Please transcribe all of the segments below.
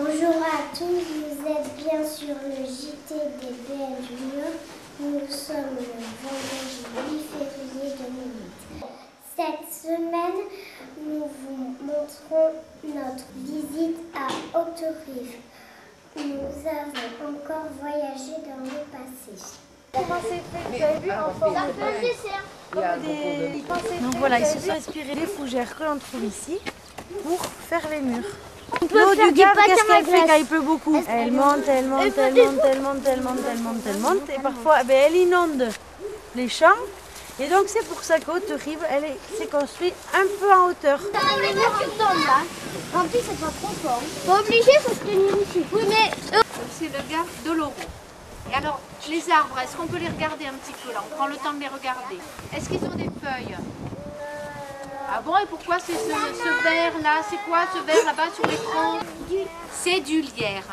Bonjour à tous, vous êtes bien sur le JT des BN Junior. Nous sommes le vendredi 8 février 2008. Cette semaine, nous vous montrons notre visite à Haute-Rive. Nous avons encore voyagé dans le passé. Comment c'est fait Vous avez vu en forme de Donc voilà, ils se sont inspirés des fougères que l'on trouve ici pour faire les murs. On peut L'eau faire du patin qu'est-ce qu'elle fait quand il pleut beaucoup Elle monte, elle monte, elle monte, elle monte, elle monte, elle monte, elle monte. Et parfois, eh ben, elle inonde les champs. Et donc c'est pour ça qu'Haute-Rive, elle est- s'est construite un peu en hauteur. Les murs qui tombent là. En plus, c'est pas trop fort. Pas obligé, faut se tenir ici. Oui, mais C'est le gars de l'Oro. Et alors, les arbres, est-ce qu'on peut les regarder un petit peu là? On prend le temps de les regarder. Est-ce qu'ils ont des feuilles? Ah bon, et pourquoi c'est ce, ce vert là C'est quoi ce vert là-bas sur l'écran? C'est du lierre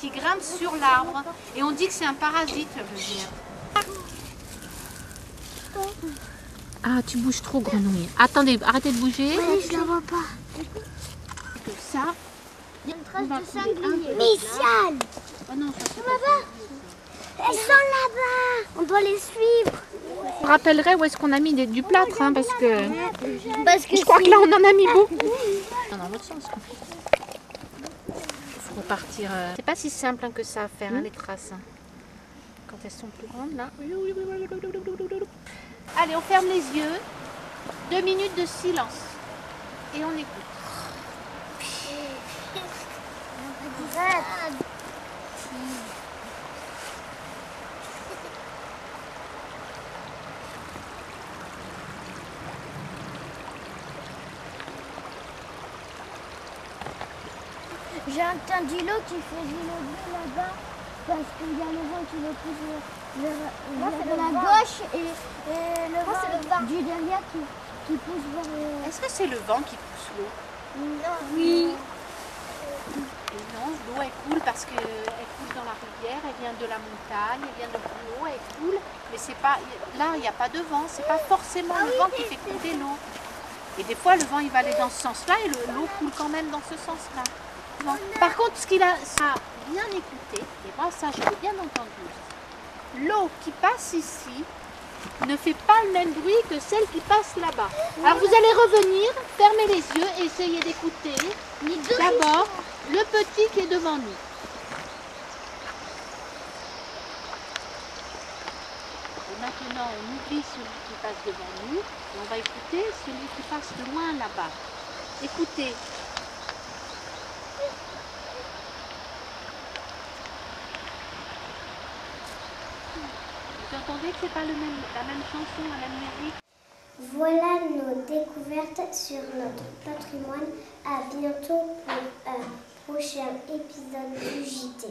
qui grimpe sur l'arbre. Et on dit que c'est un parasite, le lierre. Ah, tu bouges trop, grenouille. Attendez, arrêtez de bouger. je la vois pas. Ça. Il y a une trace de sanglier. Michel Oh non, ça c'est Elles sont là-bas On doit les suivre. Je rappellerai où est-ce qu'on a mis des- du plâtre, hein, parce que Parce que je crois que là on en a mis beaucoup. Non, dans l'autre sens. Il faut repartir. euh, C'est pas si simple hein, que ça à faire, hein, les traces. hein. Quand elles sont plus grandes, là. Allez, on ferme les yeux. Deux minutes de silence. Et on écoute. J'ai entendu l'eau qui faisait le bleu là-bas parce qu'il y a le vent qui le pousse vers, vers de la gauche et, et le vent du derrière qui, qui pousse vers le... Est-ce que c'est le vent qui pousse l'eau? Oui. Et non, l'eau elle coule parce qu'elle coule dans la rivière, elle vient de la montagne, elle vient de plus haut, elle coule. Mais c'est pas, là, il n'y a pas de vent, c'est pas forcément le vent qui fait couler l'eau. Et des fois, le vent il va aller dans ce sens-là et le- l'eau coule quand même dans ce sens-là. Par contre, ce qu'il a, bien écouté, et moi ça je bien entendu, l'eau qui passe ici ne fait pas le même bruit que celle qui passe là-bas. Alors vous allez revenir, fermer les yeux et essayer d'écouter d'abord le petit qui est devant nous. Et maintenant, on oublie celui qui passe devant nous et on va écouter celui qui passe de loin là-bas. Écoutez. Vous entendez que c'est pas le même, la même chanson, la même musique Voilà nos découvertes sur notre patrimoine. À bientôt pour un prochain épisode du JT.